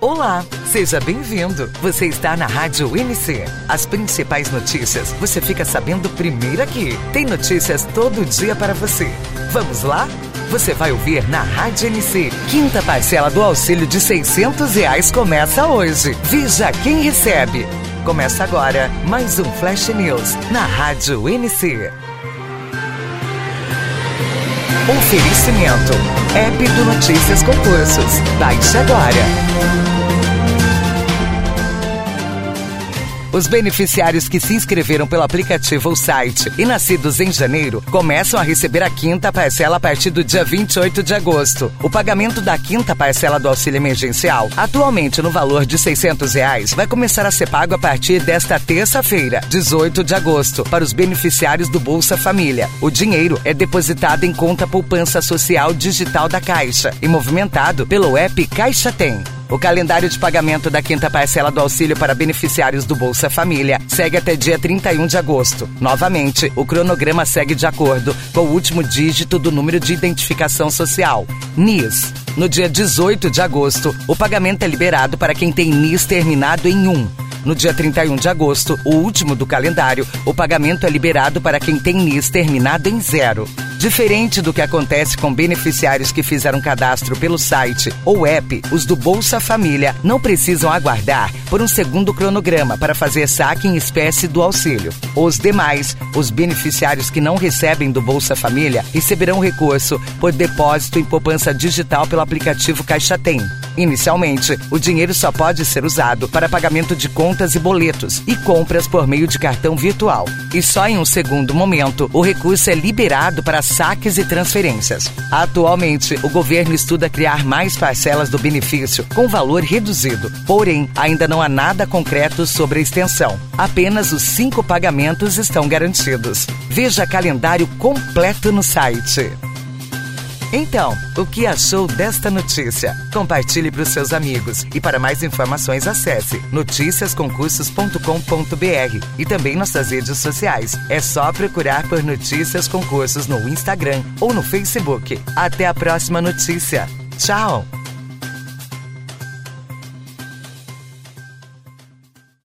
Olá, seja bem-vindo. Você está na Rádio NC. As principais notícias você fica sabendo primeiro aqui. Tem notícias todo dia para você. Vamos lá? Você vai ouvir na Rádio NC. Quinta parcela do auxílio de 600 reais começa hoje. Veja quem recebe. Começa agora mais um Flash News na Rádio NC. Oferecimento. App do Notícias Concursos. Baixe agora. Os beneficiários que se inscreveram pelo aplicativo ou site e nascidos em janeiro começam a receber a quinta parcela a partir do dia 28 de agosto. O pagamento da quinta parcela do auxílio emergencial, atualmente no valor de 600 reais, vai começar a ser pago a partir desta terça-feira, 18 de agosto, para os beneficiários do Bolsa Família. O dinheiro é depositado em conta poupança social digital da Caixa e movimentado pelo app Caixa Tem. O calendário de pagamento da quinta parcela do auxílio para beneficiários do Bolsa Família segue até dia 31 de agosto. Novamente, o cronograma segue de acordo com o último dígito do número de identificação social, NIS. No dia 18 de agosto, o pagamento é liberado para quem tem NIS terminado em 1. No dia 31 de agosto, o último do calendário, o pagamento é liberado para quem tem NIS terminado em zero. Diferente do que acontece com beneficiários que fizeram cadastro pelo site ou app, os do Bolsa Família não precisam aguardar por um segundo cronograma para fazer saque em espécie do auxílio. Os demais, os beneficiários que não recebem do Bolsa Família, receberão recurso por depósito em poupança digital pelo aplicativo Caixa Tem. Inicialmente, o dinheiro só pode ser usado para pagamento de contas e boletos e compras por meio de cartão virtual. E só em um segundo momento, o recurso é liberado para saques e transferências. Atualmente, o governo estuda criar mais parcelas do benefício com valor reduzido. Porém, ainda não há nada concreto sobre a extensão. Apenas os cinco pagamentos estão garantidos. Veja calendário completo no site. Então, o que achou desta notícia? Compartilhe para os seus amigos e para mais informações acesse noticiasconcursos.com.br e também nossas redes sociais. É só procurar por Notícias Concursos no Instagram ou no Facebook. Até a próxima notícia. Tchau!